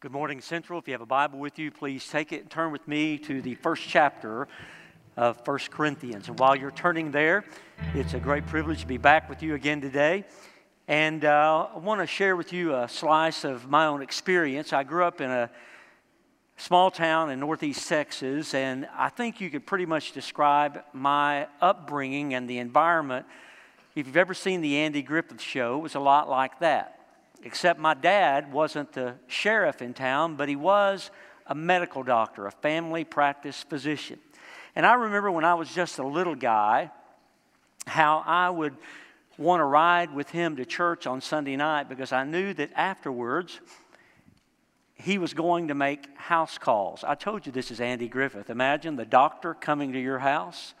Good morning, Central. If you have a Bible with you, please take it and turn with me to the first chapter of 1 Corinthians. And while you're turning there, it's a great privilege to be back with you again today. And uh, I want to share with you a slice of my own experience. I grew up in a small town in northeast Texas, and I think you could pretty much describe my upbringing and the environment. If you've ever seen the Andy Griffith show, it was a lot like that except my dad wasn't the sheriff in town, but he was a medical doctor, a family practice physician. And I remember when I was just a little guy, how I would want to ride with him to church on Sunday night because I knew that afterwards he was going to make house calls. I told you this is Andy Griffith. Imagine the doctor coming to your house.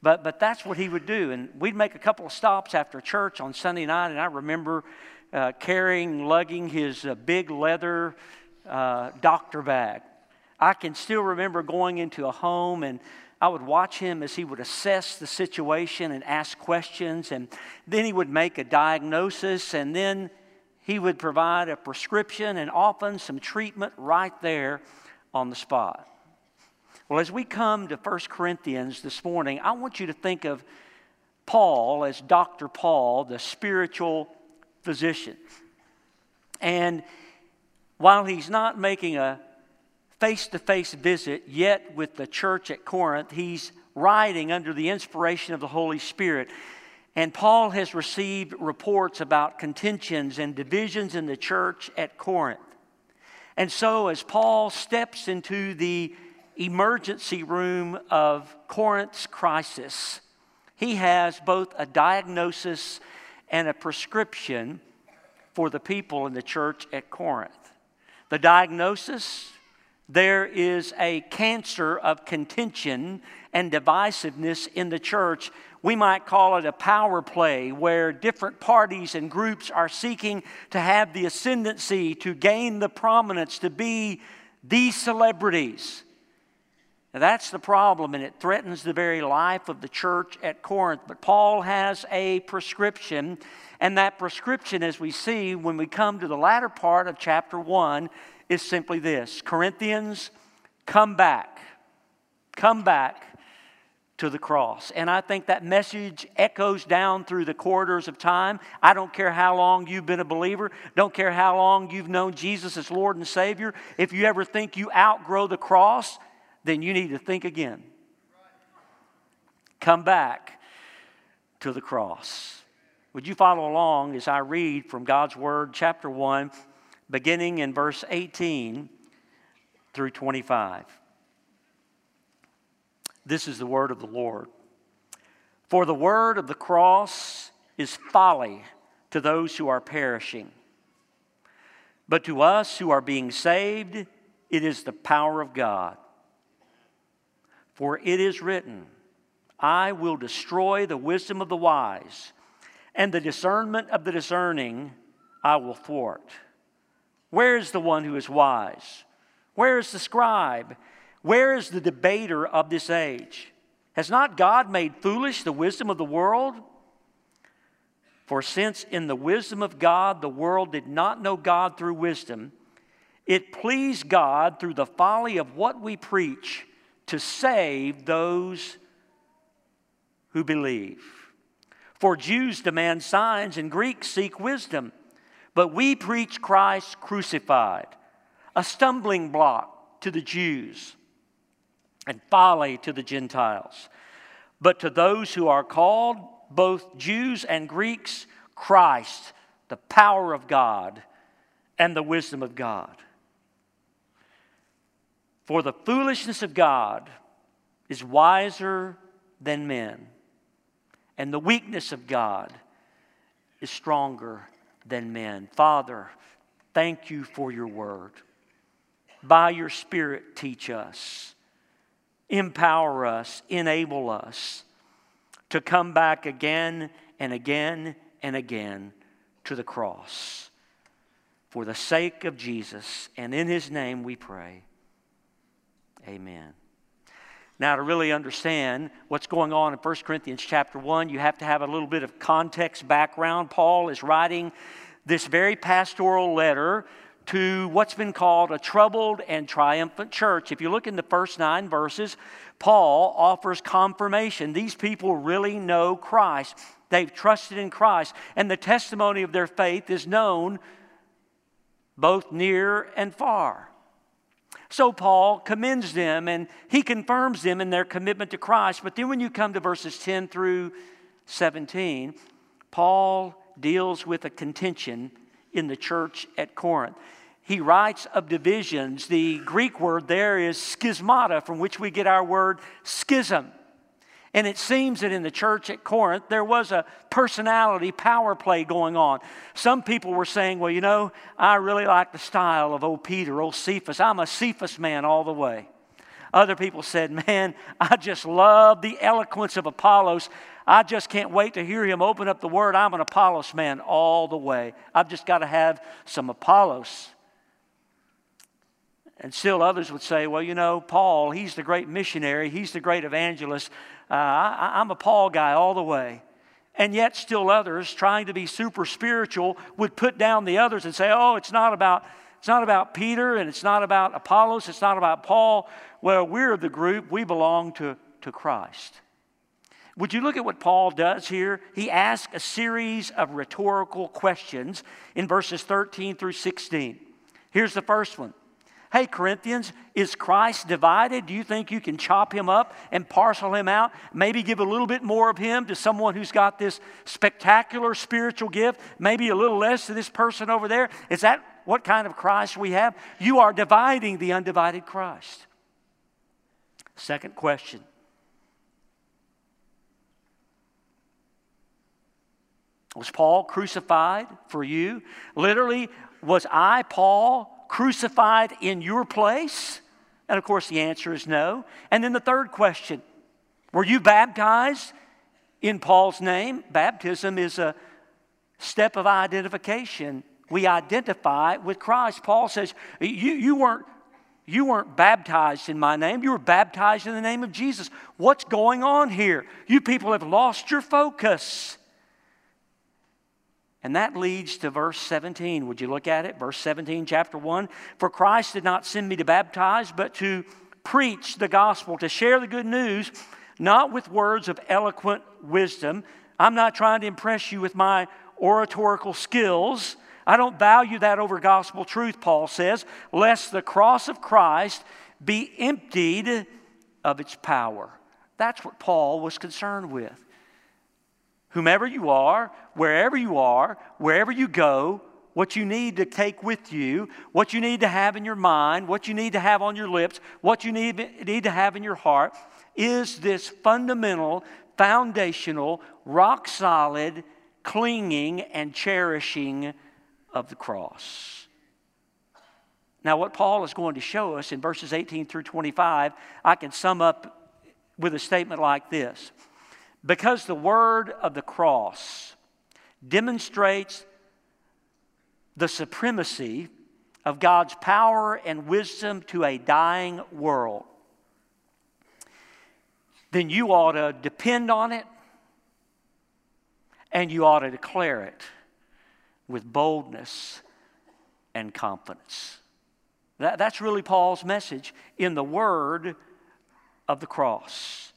But, but that's what he would do. And we'd make a couple of stops after church on Sunday night, and I remember uh, carrying, lugging his uh, big leather uh, doctor bag. I can still remember going into a home and I would watch him as he would assess the situation and ask questions, and then he would make a diagnosis, and then he would provide a prescription and often some treatment right there on the spot. Well, as we come to 1 Corinthians this morning, I want you to think of Paul as Dr. Paul, the spiritual physician. And while he's not making a face to face visit yet with the church at Corinth, he's writing under the inspiration of the Holy Spirit. And Paul has received reports about contentions and divisions in the church at Corinth. And so, as Paul steps into the emergency room of Corinth's crisis, he has both a diagnosis and a prescription for the people in the church at Corinth. The diagnosis there is a cancer of contention and divisiveness in the church. We might call it a power play where different parties and groups are seeking to have the ascendancy, to gain the prominence, to be these celebrities. Now, that's the problem, and it threatens the very life of the church at Corinth. But Paul has a prescription, and that prescription, as we see when we come to the latter part of chapter 1, is simply this Corinthians, come back. Come back to the cross. And I think that message echoes down through the corridors of time. I don't care how long you've been a believer, don't care how long you've known Jesus as Lord and Savior. If you ever think you outgrow the cross, then you need to think again. Come back to the cross. Would you follow along as I read from God's Word, chapter 1, beginning in verse 18 through 25? This is the word of the Lord. For the word of the cross is folly to those who are perishing. But to us who are being saved, it is the power of God. For it is written, I will destroy the wisdom of the wise, and the discernment of the discerning I will thwart. Where is the one who is wise? Where is the scribe? Where is the debater of this age? Has not God made foolish the wisdom of the world? For since in the wisdom of God the world did not know God through wisdom, it pleased God through the folly of what we preach to save those who believe. For Jews demand signs and Greeks seek wisdom, but we preach Christ crucified, a stumbling block to the Jews and folly to the Gentiles. But to those who are called, both Jews and Greeks, Christ, the power of God and the wisdom of God. For the foolishness of God is wiser than men, and the weakness of God is stronger than men. Father, thank you for your word. By your Spirit, teach us, empower us, enable us to come back again and again and again to the cross. For the sake of Jesus, and in his name we pray. Amen. Now, to really understand what's going on in 1 Corinthians chapter 1, you have to have a little bit of context background. Paul is writing this very pastoral letter to what's been called a troubled and triumphant church. If you look in the first nine verses, Paul offers confirmation. These people really know Christ. They've trusted in Christ, and the testimony of their faith is known both near and far. So Paul commends them and he confirms them in their commitment to Christ. But then when you come to verses 10 through 17, Paul deals with a contention in the church at Corinth. He writes of divisions. The Greek word there is schismata, from which we get our word schism. And it seems that in the church at Corinth, there was a personality power play going on. Some people were saying, well, you know, I really like the style of old Peter, old Cephas. I'm a Cephas man all the way. Other people said, man, I just love the eloquence of Apollos. I just can't wait to hear him open up the word. I'm an Apollos man all the way. I've just got to have some Apollos. And still others would say, well, you know, Paul, he's the great missionary, he's the great evangelist. Uh, I, I'm a Paul guy all the way. And yet, still others, trying to be super spiritual, would put down the others and say, oh, it's not about. It's not about Peter and it's not about Apollos, it's not about Paul. Well, we're the group, we belong to, to Christ. Would you look at what Paul does here? He asks a series of rhetorical questions in verses 13 through 16. Here's the first one Hey, Corinthians, is Christ divided? Do you think you can chop him up and parcel him out? Maybe give a little bit more of him to someone who's got this spectacular spiritual gift, maybe a little less to this person over there? Is that what kind of Christ we have? You are dividing the undivided Christ. Second question Was Paul crucified for you? Literally, was I, Paul, crucified in your place? And of course, the answer is no. And then the third question Were you baptized in Paul's name? Baptism is a step of identification. We identify with Christ. Paul says, You, you, weren't, you weren't baptized in my name, you were baptized in the name of Jesus. What's going on here? You people have lost your focus. And that leads to verse 17. Would you look at it? Verse 17, chapter 1. For Christ did not send me to baptize, but to preach the gospel, to share the good news, not with words of eloquent wisdom. I'm not trying to impress you with my oratorical skills. I don't value that over gospel truth, Paul says, lest the cross of Christ be emptied of its power. That's what Paul was concerned with whomever you are, wherever you are, wherever you go, what you need to take with you, what you need to have in your mind, what you need to have on your lips, what you need, need to have in your heart is this fundamental, foundational, rock solid clinging and cherishing of the cross. Now, what Paul is going to show us in verses 18 through 25, I can sum up with a statement like this because the word of the cross demonstrates the supremacy of God's power and wisdom to a dying world, then you ought to depend on it and you ought to declare it with boldness and confidence. That, that's really Paul's message in the word of the cross.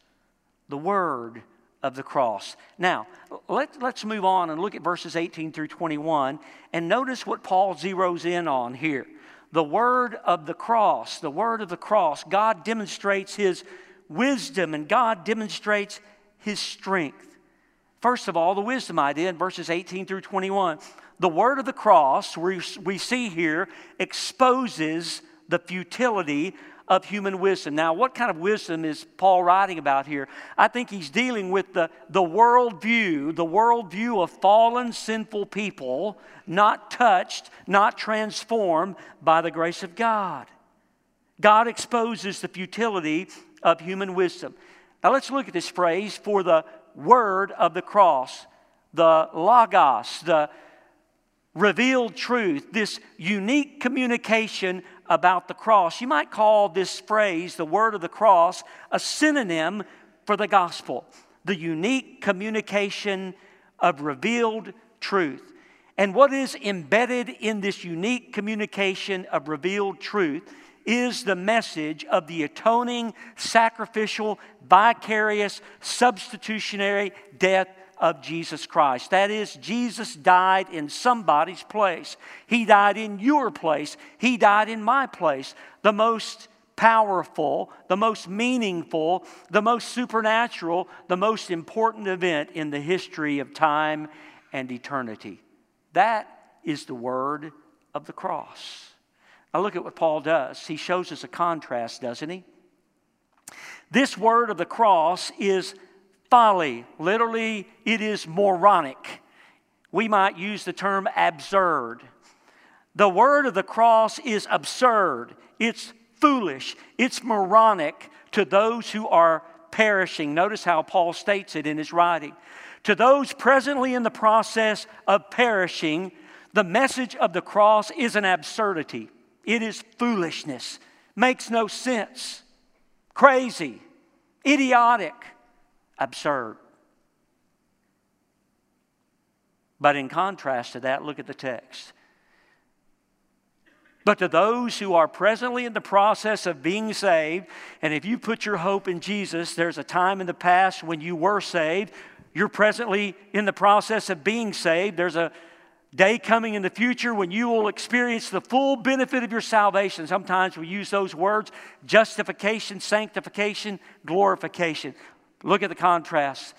The word of the cross. Now, let, let's move on and look at verses 18 through 21 and notice what Paul zeroes in on here. The word of the cross, the word of the cross, God demonstrates his wisdom and God demonstrates his strength. First of all, the wisdom idea in verses 18 through 21. The word of the cross, we, we see here, exposes the futility of human wisdom. Now, what kind of wisdom is Paul writing about here? I think he's dealing with the, the worldview, the worldview of fallen, sinful people, not touched, not transformed by the grace of God. God exposes the futility of human wisdom. Now, let's look at this phrase for the word of the cross, the logos, the revealed truth, this unique communication about the cross. You might call this phrase, the word of the cross, a synonym for the gospel, the unique communication of revealed truth. And what is embedded in this unique communication of revealed truth is the message of the atoning, sacrificial, vicarious, substitutionary death of Jesus Christ. That is, Jesus died in somebody's place. He died in your place. He died in my place. The most powerful, the most meaningful, the most supernatural, the most important event in the history of time and eternity. That is the word of the cross. Now, look at what Paul does. He shows us a contrast, doesn't he? This word of the cross is folly. Literally, it is moronic. We might use the term absurd. The word of the cross is absurd, it's foolish, it's moronic to those who are perishing. Notice how Paul states it in his writing. To those presently in the process of perishing, the message of the cross is an absurdity. It is foolishness, makes no sense, crazy, idiotic, absurd. But in contrast to that, look at the text. But to those who are presently in the process of being saved, and if you put your hope in Jesus, there's a time in the past when you were saved. You're presently in the process of being saved. There's a day coming in the future when you will experience the full benefit of your salvation. Sometimes we use those words justification, sanctification, glorification. Look at the contrast.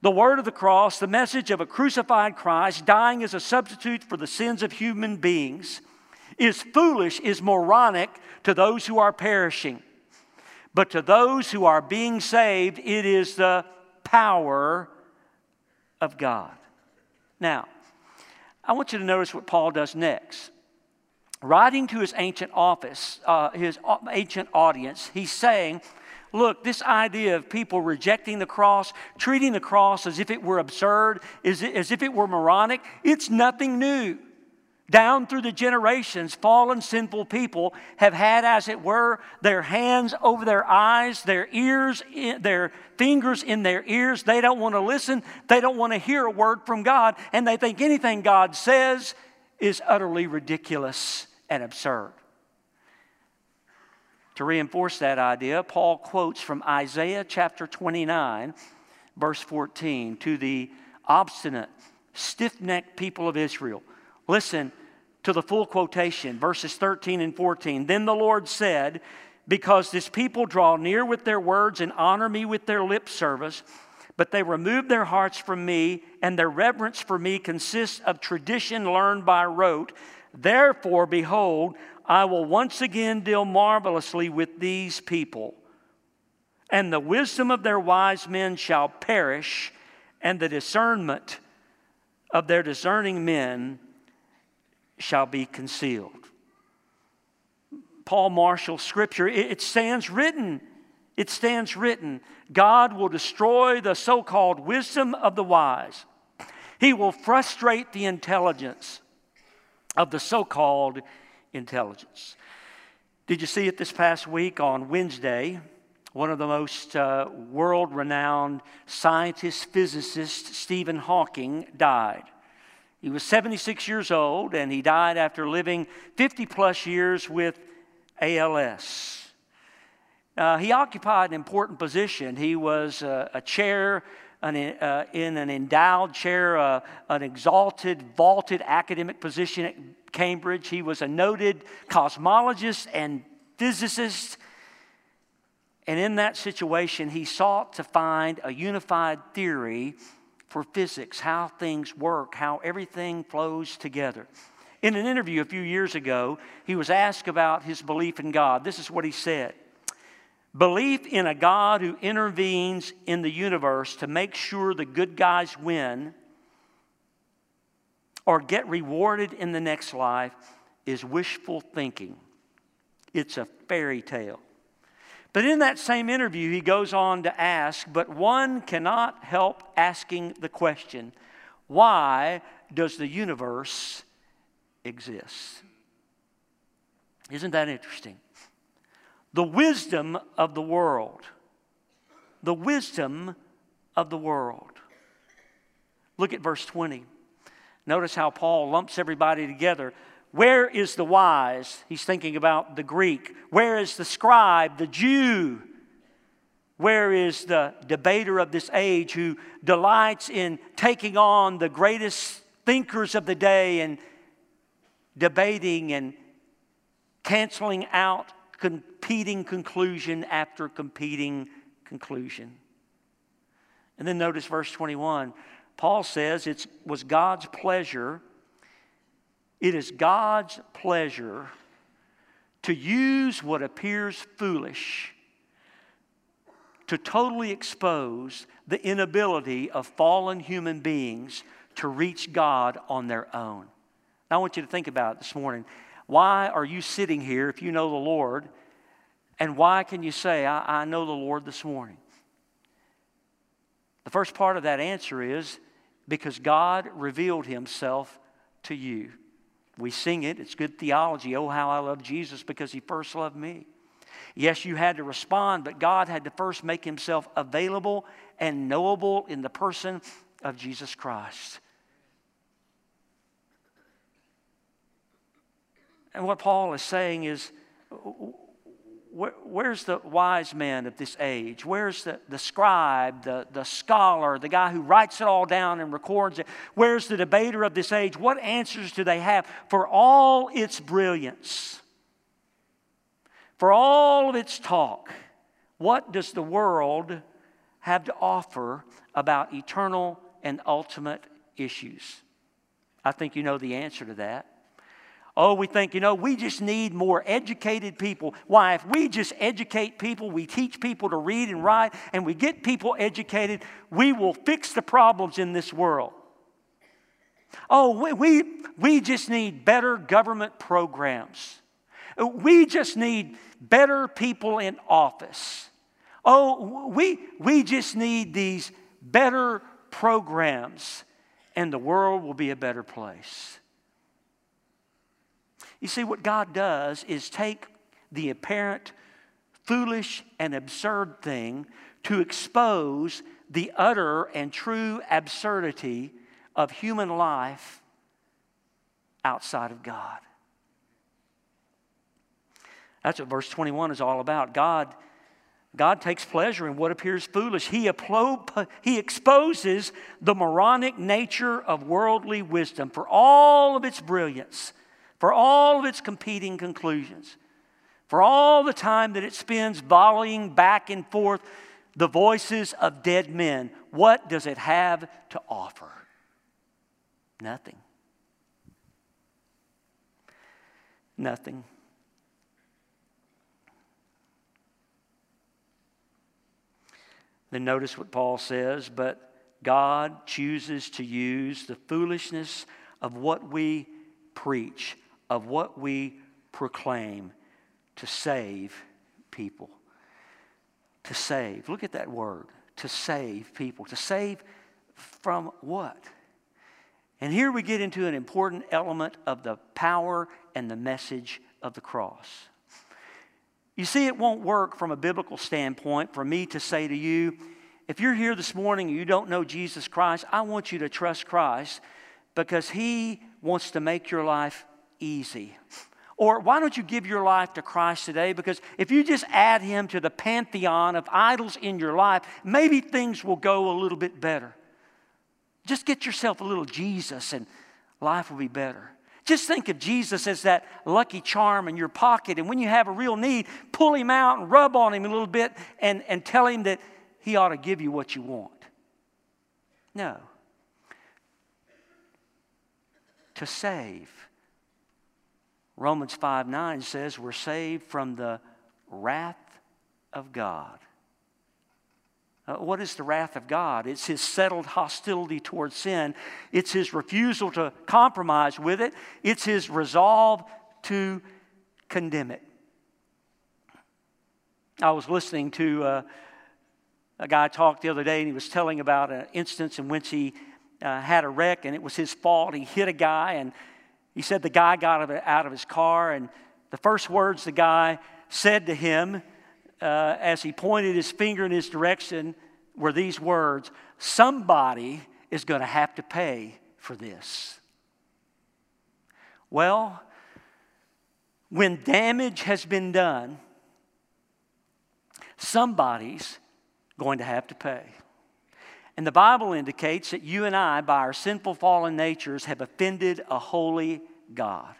The word of the cross, the message of a crucified Christ dying as a substitute for the sins of human beings, is foolish, is moronic to those who are perishing. But to those who are being saved, it is the power of God. Now, I want you to notice what Paul does next. Writing to his ancient office, uh, his ancient audience, he's saying, Look, this idea of people rejecting the cross, treating the cross as if it were absurd, is as if it were moronic, it's nothing new. Down through the generations, fallen sinful people have had, as it were, their hands over their eyes, their ears, their fingers in their ears. They don't want to listen. They don't want to hear a word from God. And they think anything God says is utterly ridiculous and absurd. To reinforce that idea, Paul quotes from Isaiah chapter 29, verse 14, to the obstinate, stiff necked people of Israel. Listen to the full quotation, verses 13 and 14. Then the Lord said, Because this people draw near with their words and honor me with their lip service, but they remove their hearts from me, and their reverence for me consists of tradition learned by rote. Therefore, behold, I will once again deal marvelously with these people. And the wisdom of their wise men shall perish, and the discernment of their discerning men shall be concealed. Paul Marshall scripture, it stands written. It stands written God will destroy the so called wisdom of the wise, He will frustrate the intelligence of the so called intelligence. Did you see it this past week on Wednesday? One of the most uh, world renowned scientists, physicists, Stephen Hawking, died. He was 76 years old and he died after living 50 plus years with ALS. Uh, he occupied an important position. He was uh, a chair an, uh, in an endowed chair, uh, an exalted, vaulted academic position at Cambridge. He was a noted cosmologist and physicist. And in that situation, he sought to find a unified theory for physics, how things work, how everything flows together. In an interview a few years ago, he was asked about his belief in God. This is what he said Belief in a God who intervenes in the universe to make sure the good guys win or get rewarded in the next life is wishful thinking. It's a fairy tale. But in that same interview, he goes on to ask, but one cannot help asking the question why does the universe exist? Isn't that interesting? The wisdom of the world. The wisdom of the world. Look at verse 20. Notice how Paul lumps everybody together. Where is the wise? He's thinking about the Greek. Where is the scribe, the Jew? Where is the debater of this age who delights in taking on the greatest thinkers of the day and debating and canceling out competing conclusion after competing conclusion? And then notice verse 21. Paul says it was God's pleasure, it is God's pleasure to use what appears foolish to totally expose the inability of fallen human beings to reach God on their own. Now, I want you to think about it this morning. Why are you sitting here if you know the Lord? And why can you say, I, I know the Lord this morning? The first part of that answer is because God revealed himself to you. We sing it, it's good theology. Oh, how I love Jesus because he first loved me. Yes, you had to respond, but God had to first make himself available and knowable in the person of Jesus Christ. And what Paul is saying is where, where's the wise man of this age? Where's the, the scribe, the, the scholar, the guy who writes it all down and records it? Where's the debater of this age? What answers do they have for all its brilliance? For all of its talk, what does the world have to offer about eternal and ultimate issues? I think you know the answer to that. Oh, we think, you know, we just need more educated people. Why? If we just educate people, we teach people to read and write, and we get people educated, we will fix the problems in this world. Oh, we, we, we just need better government programs. We just need better people in office. Oh, we, we just need these better programs, and the world will be a better place. You see, what God does is take the apparent foolish and absurd thing to expose the utter and true absurdity of human life outside of God. That's what verse 21 is all about. God, God takes pleasure in what appears foolish. He, he exposes the moronic nature of worldly wisdom for all of its brilliance for all of its competing conclusions, for all the time that it spends volleying back and forth the voices of dead men, what does it have to offer? Nothing. Nothing. Then notice what Paul says, but God chooses to use the foolishness of what we preach of what we proclaim to save people. To save. Look at that word. To save people. To save from what? And here we get into an important element of the power and the message of the cross. You see, it won't work from a biblical standpoint for me to say to you, if you're here this morning and you don't know Jesus Christ, I want you to trust Christ because He wants to make your life easy. Or why don't you give your life to Christ today? Because if you just add Him to the pantheon of idols in your life, maybe things will go a little bit better. Just get yourself a little Jesus and life will be better. Just think of Jesus as that lucky charm in your pocket. And when you have a real need, pull him out and rub on him a little bit and, and tell him that he ought to give you what you want. No. To save Romans 5 9 says we're saved from the wrath of God. Uh, what is the wrath of God? It's his settled hostility towards sin. It's his refusal to compromise with it. It's his resolve to condemn it. I was listening to uh, a guy talk the other day, and he was telling about an instance in which he uh, had a wreck, and it was his fault. He hit a guy, and he said the guy got out of his car, and the first words the guy said to him uh, as he pointed his finger in his direction were these words Somebody is going to have to pay for this. Well, when damage has been done, somebody's going to have to pay. And the Bible indicates that you and I, by our sinful fallen natures, have offended a holy God.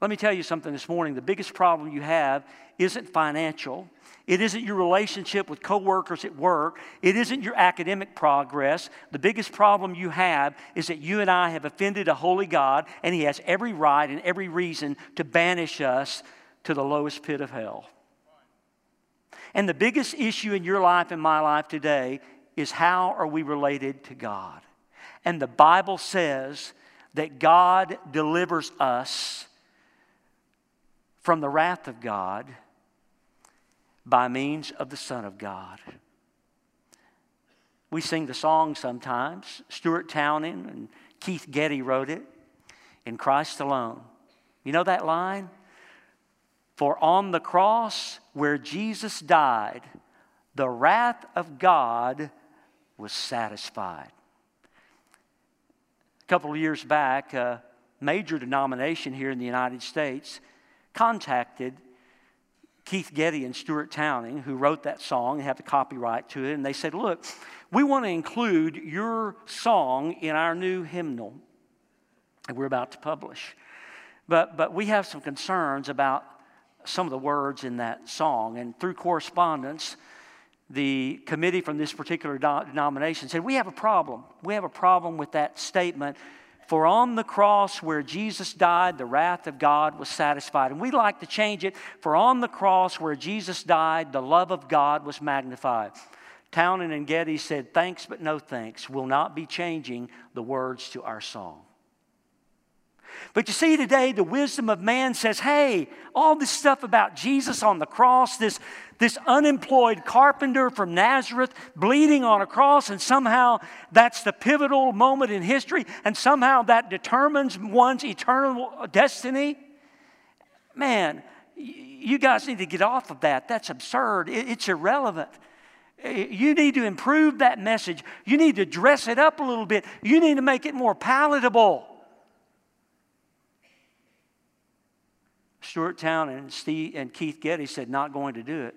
Let me tell you something this morning. The biggest problem you have isn't financial. It isn't your relationship with coworkers at work. It isn't your academic progress. The biggest problem you have is that you and I have offended a holy God, and He has every right and every reason to banish us to the lowest pit of hell. And the biggest issue in your life and my life today is how are we related to God? And the Bible says that God delivers us from the wrath of God by means of the Son of God. We sing the song sometimes. Stuart Townend and Keith Getty wrote it in Christ alone. You know that line? For on the cross where Jesus died, the wrath of God was satisfied. A couple of years back, a major denomination here in the United States contacted Keith Getty and Stuart Townend, who wrote that song and have the copyright to it, and they said, Look, we want to include your song in our new hymnal that we're about to publish. But, but we have some concerns about some of the words in that song. And through correspondence, the committee from this particular denomination said, We have a problem. We have a problem with that statement. For on the cross where Jesus died, the wrath of God was satisfied. And we like to change it. For on the cross where Jesus died, the love of God was magnified. Townend and Getty said, Thanks, but no thanks. We'll not be changing the words to our song. But you see, today, the wisdom of man says, hey, all this stuff about Jesus on the cross, this, this unemployed carpenter from Nazareth bleeding on a cross, and somehow that's the pivotal moment in history, and somehow that determines one's eternal destiny. Man, you guys need to get off of that. That's absurd, it's irrelevant. You need to improve that message. You need to dress it up a little bit. You need to make it more palatable. Stuart Townend, Steve, and Keith Getty said, not going to do it.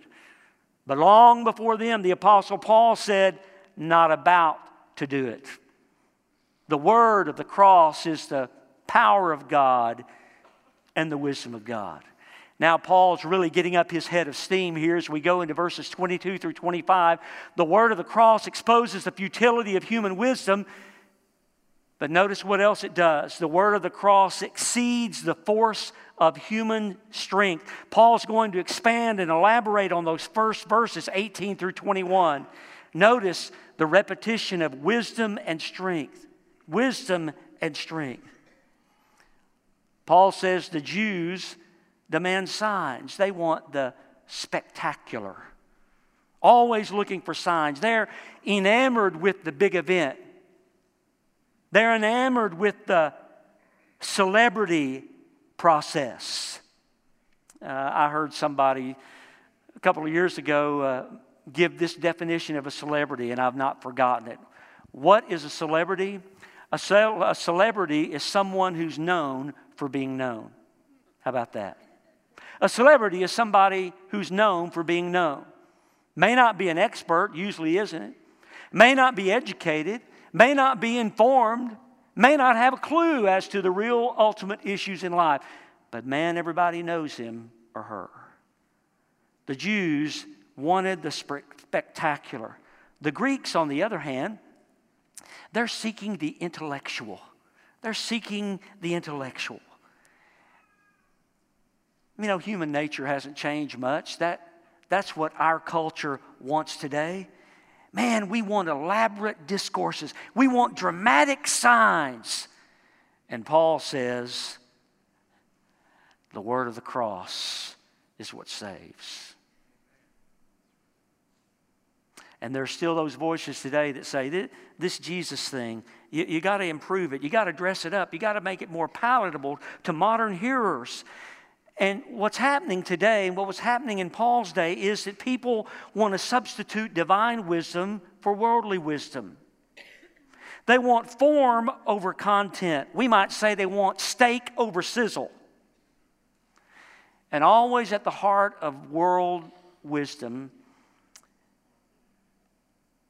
But long before them, the Apostle Paul said, not about to do it. The word of the cross is the power of God and the wisdom of God. Now, Paul's really getting up his head of steam here as we go into verses 22 through 25. The word of the cross exposes the futility of human wisdom but notice what else it does. The word of the cross exceeds the force of human strength. Paul's going to expand and elaborate on those first verses, 18 through 21. Notice the repetition of wisdom and strength. Wisdom and strength. Paul says the Jews demand signs, they want the spectacular. Always looking for signs. They're enamored with the big event. They're enamored with the celebrity process. Uh, I heard somebody a couple of years ago uh, give this definition of a celebrity, and I've not forgotten it. What is a celebrity? A, ce- a celebrity is someone who's known for being known. How about that? A celebrity is somebody who's known for being known. May not be an expert, usually isn't. It? May not be educated, may not be informed, may not have a clue as to the real ultimate issues in life, but man, everybody knows him or her. The Jews wanted the spectacular. The Greeks, on the other hand, they're seeking the intellectual. They're seeking the intellectual. You know, human nature hasn't changed much. That, that's what our culture wants today. Man, we want elaborate discourses, we want dramatic signs. And Paul says, the word of the cross is what saves. And there are still those voices today that say, this Jesus thing, you, you got to improve it. You got to dress it up. You got to make it more palatable to modern hearers. And what's happening today, and what was happening in Paul's day, is that people want to substitute divine wisdom for worldly wisdom. They want form over content. We might say they want steak over sizzle. And always at the heart of world wisdom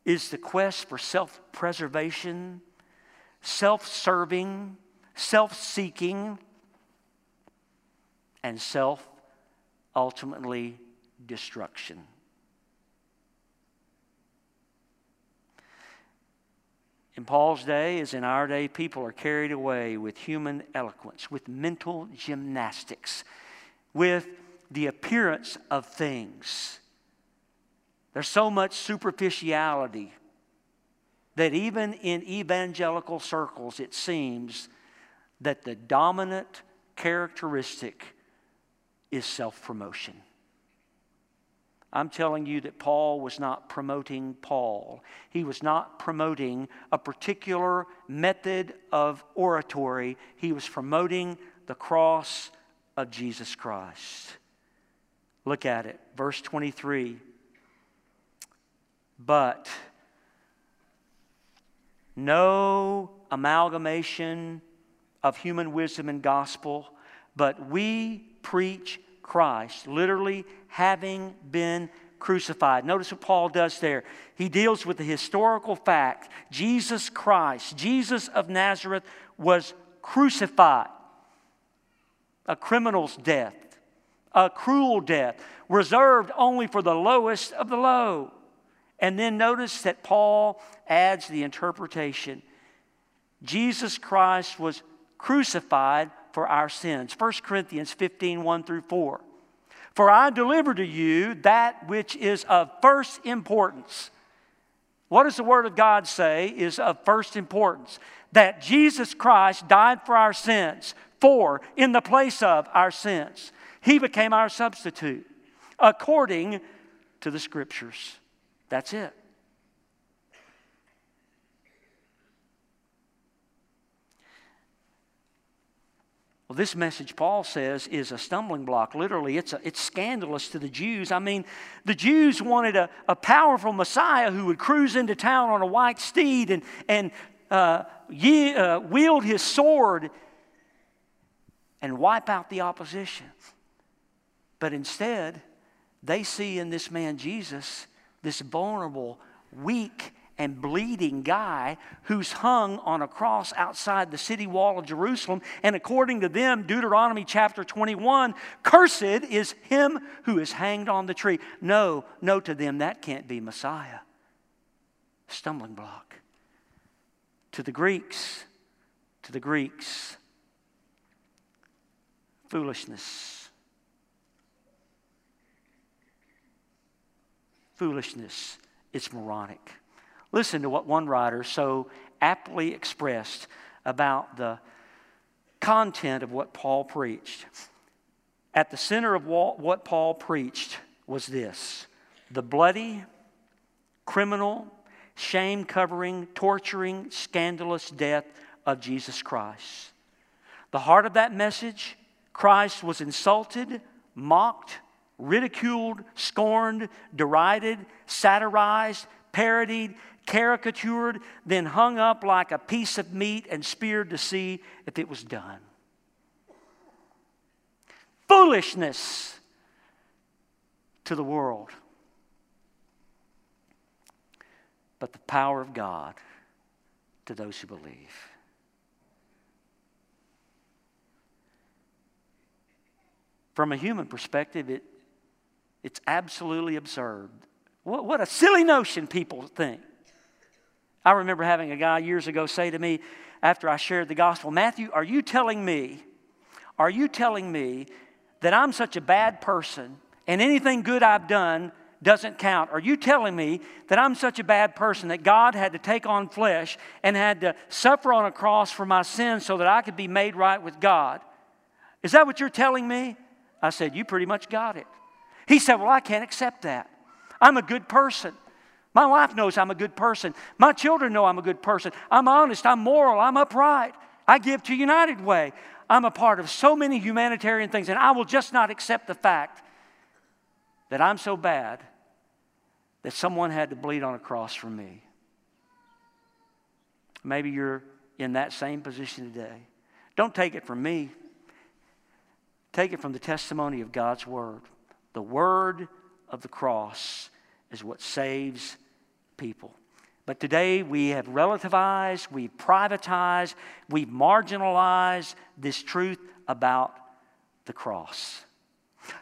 is the quest for self preservation, self serving, self seeking, and self ultimately destruction. In Paul's day, as in our day, people are carried away with human eloquence, with mental gymnastics, with the appearance of things. There's so much superficiality that even in evangelical circles, it seems that the dominant characteristic is self promotion. I'm telling you that Paul was not promoting Paul. He was not promoting a particular method of oratory. He was promoting the cross of Jesus Christ. Look at it, verse 23. But no amalgamation of human wisdom and gospel, but we preach Christ, literally having been crucified. Notice what Paul does there. He deals with the historical fact Jesus Christ, Jesus of Nazareth, was crucified. A criminal's death, a cruel death, reserved only for the lowest of the low. And then notice that Paul adds the interpretation Jesus Christ was crucified for our sins. 1 Corinthians 15 1 through 4. For I deliver to you that which is of first importance. What does the Word of God say is of first importance? That Jesus Christ died for our sins, for, in the place of our sins. He became our substitute, according to the Scriptures. That's it. Well, this message, Paul says, is a stumbling block. Literally, it's, a, it's scandalous to the Jews. I mean, the Jews wanted a, a powerful Messiah who would cruise into town on a white steed and, and uh, ye, uh, wield his sword and wipe out the opposition. But instead, they see in this man Jesus this vulnerable, weak, and bleeding guy who's hung on a cross outside the city wall of Jerusalem. And according to them, Deuteronomy chapter 21, cursed is him who is hanged on the tree. No, no to them, that can't be Messiah. Stumbling block. To the Greeks, to the Greeks, foolishness. Foolishness. It's moronic. Listen to what one writer so aptly expressed about the content of what Paul preached. At the center of what Paul preached was this the bloody, criminal, shame covering, torturing, scandalous death of Jesus Christ. The heart of that message Christ was insulted, mocked, ridiculed, scorned, derided, satirized, parodied, caricatured, then hung up like a piece of meat and speared to see if it was done. Foolishness to the world. But the power of God to those who believe. From a human perspective, it, it's absolutely absurd. What, what a silly notion people think. I remember having a guy years ago say to me after I shared the gospel, Matthew, are you telling me, are you telling me that I'm such a bad person and anything good I've done doesn't count? Are you telling me that I'm such a bad person that God had to take on flesh and had to suffer on a cross for my sins so that I could be made right with God? Is that what you're telling me? I said, You pretty much got it. He said, Well, I can't accept that. I'm a good person. My wife knows I'm a good person. My children know I'm a good person. I'm honest, I'm moral, I'm upright. I give to United Way. I'm a part of so many humanitarian things, and I will just not accept the fact that I'm so bad that someone had to bleed on a cross for me. Maybe you're in that same position today. Don't take it from me. Take it from the testimony of God's Word. The Word of the cross is what saves people. But today we have relativized, we've privatized, we've marginalized this truth about the cross.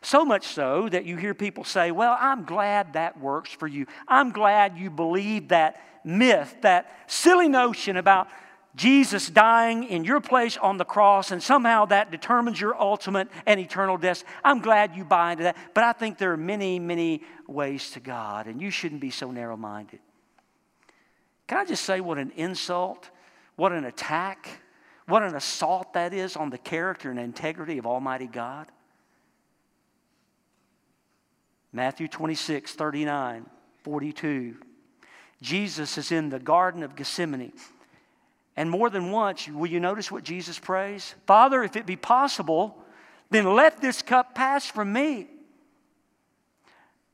So much so that you hear people say, Well, I'm glad that works for you. I'm glad you believe that myth, that silly notion about Jesus dying in your place on the cross, and somehow that determines your ultimate and eternal death. I'm glad you buy into that, but I think there are many, many ways to God, and you shouldn't be so narrow minded. Can I just say what an insult, what an attack, what an assault that is on the character and integrity of Almighty God? Matthew 26, 39, 42. Jesus is in the Garden of Gethsemane. And more than once, will you notice what Jesus prays? Father, if it be possible, then let this cup pass from me.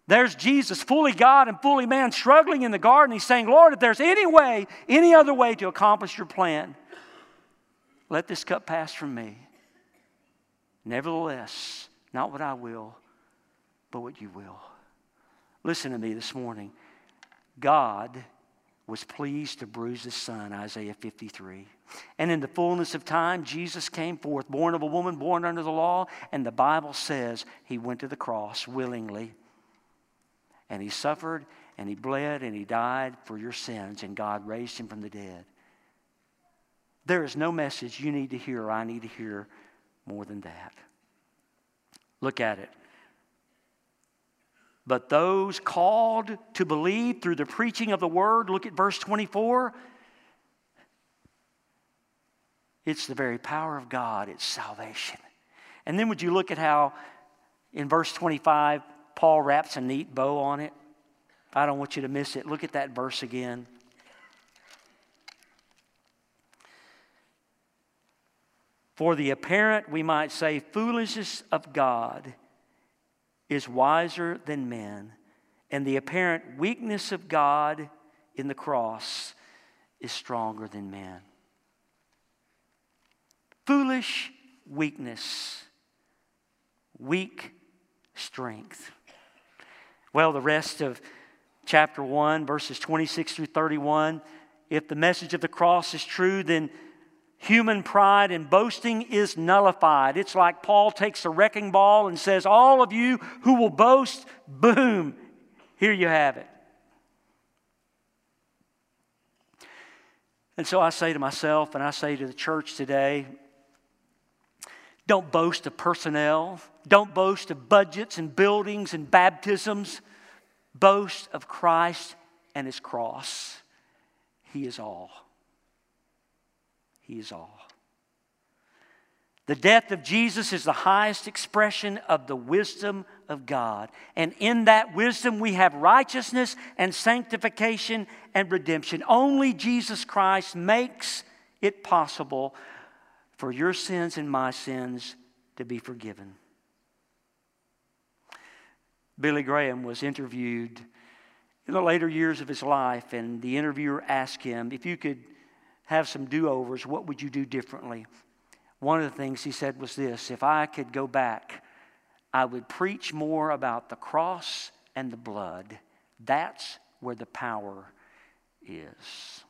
There's Jesus, fully God and fully man, struggling in the garden. He's saying, Lord, if there's any way, any other way to accomplish your plan, let this cup pass from me. Nevertheless, not what I will, but what you will. Listen to me this morning. God was pleased to bruise his son, Isaiah 53. And in the fullness of time, Jesus came forth, born of a woman, born under the law, and the Bible says he went to the cross willingly and he suffered and he bled and he died for your sins, and God raised him from the dead. There is no message you need to hear or I need to hear more than that. Look at it. But those called to believe through the preaching of the word, look at verse 24. It's the very power of God, it's salvation. And then would you look at how in verse 25, Paul wraps a neat bow on it. I don't want you to miss it. Look at that verse again. For the apparent, we might say, foolishness of God is wiser than men, and the apparent weakness of God in the cross is stronger than men. Foolish weakness, weak strength. Well, the rest of chapter 1, verses 26 through 31, if the message of the cross is true, then human pride and boasting is nullified. It's like Paul takes a wrecking ball and says, All of you who will boast, boom, here you have it. And so I say to myself, and I say to the church today, don't boast of personnel. Don't boast of budgets and buildings and baptisms. Boast of Christ and his cross. He is all. He is all. The death of Jesus is the highest expression of the wisdom of God. And in that wisdom, we have righteousness and sanctification and redemption. Only Jesus Christ makes it possible for your sins and my sins to be forgiven. Billy Graham was interviewed in the later years of his life, and the interviewer asked him, If you could have some do overs, what would you do differently? One of the things he said was this If I could go back, I would preach more about the cross and the blood. That's where the power is.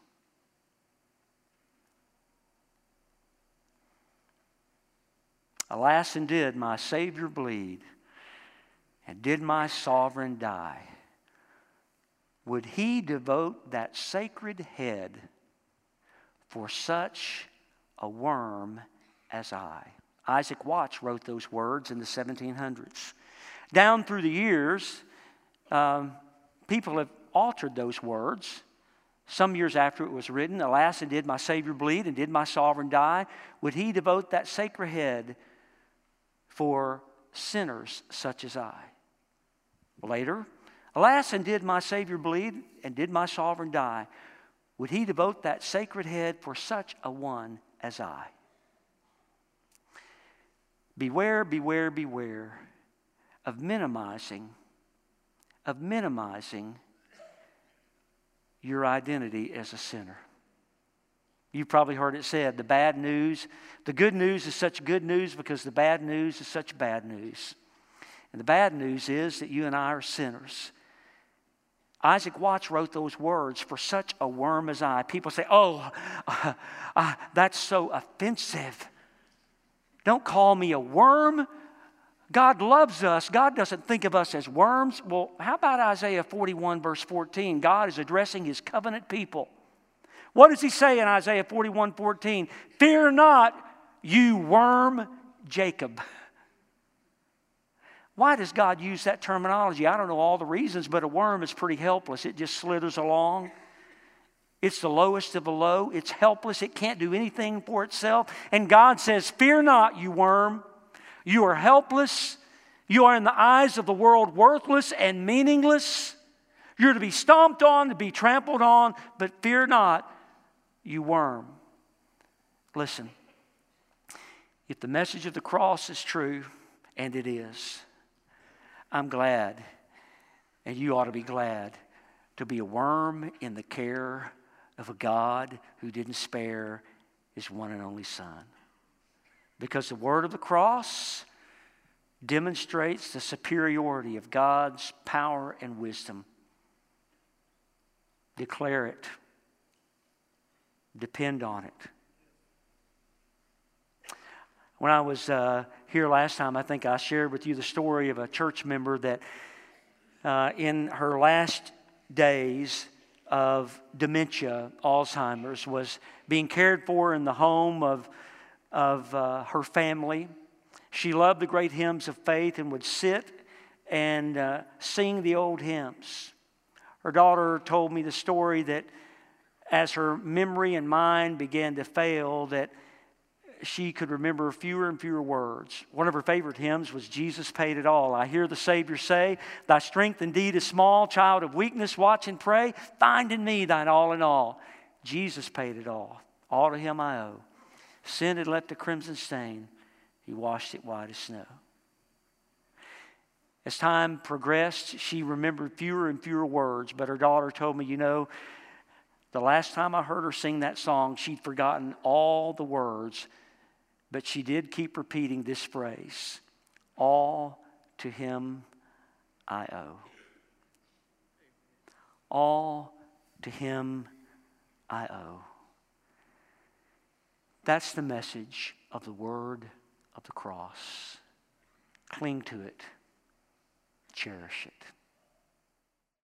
Alas, and did my Savior bleed, and did my sovereign die? Would he devote that sacred head for such a worm as I? Isaac Watts wrote those words in the 1700s. Down through the years, um, people have altered those words. Some years after it was written, Alas, and did my Savior bleed, and did my sovereign die? Would he devote that sacred head for sinners such as I. Later, alas, and did my Savior bleed, and did my sovereign die? Would he devote that sacred head for such a one as I? Beware, beware, beware of minimizing, of minimizing your identity as a sinner. You've probably heard it said the bad news. The good news is such good news because the bad news is such bad news. And the bad news is that you and I are sinners. Isaac Watts wrote those words for such a worm as I. People say, oh, uh, uh, that's so offensive. Don't call me a worm. God loves us. God doesn't think of us as worms. Well, how about Isaiah 41, verse 14? God is addressing his covenant people. What does he say in Isaiah 41, 14? Fear not, you worm Jacob. Why does God use that terminology? I don't know all the reasons, but a worm is pretty helpless. It just slithers along. It's the lowest of the low. It's helpless. It can't do anything for itself. And God says, Fear not, you worm. You are helpless. You are, in the eyes of the world, worthless and meaningless. You're to be stomped on, to be trampled on, but fear not, you worm. Listen, if the message of the cross is true, and it is, I'm glad, and you ought to be glad, to be a worm in the care of a God who didn't spare his one and only Son. Because the word of the cross demonstrates the superiority of God's power and wisdom. Declare it, depend on it. When I was uh, here last time, I think I shared with you the story of a church member that uh, in her last days of dementia, Alzheimer's, was being cared for in the home of, of uh, her family. She loved the great hymns of faith and would sit and uh, sing the old hymns. Her daughter told me the story that as her memory and mind began to fail, that she could remember fewer and fewer words. One of her favorite hymns was Jesus Paid It All. I hear the Savior say, Thy strength indeed is small, child of weakness, watch and pray. Find in me thine all in all. Jesus paid it all. All to him I owe. Sin had left a crimson stain, he washed it white as snow. As time progressed, she remembered fewer and fewer words, but her daughter told me, You know, the last time I heard her sing that song, she'd forgotten all the words but she did keep repeating this phrase All to him I owe. All to him I owe. That's the message of the word of the cross. Cling to it, cherish it.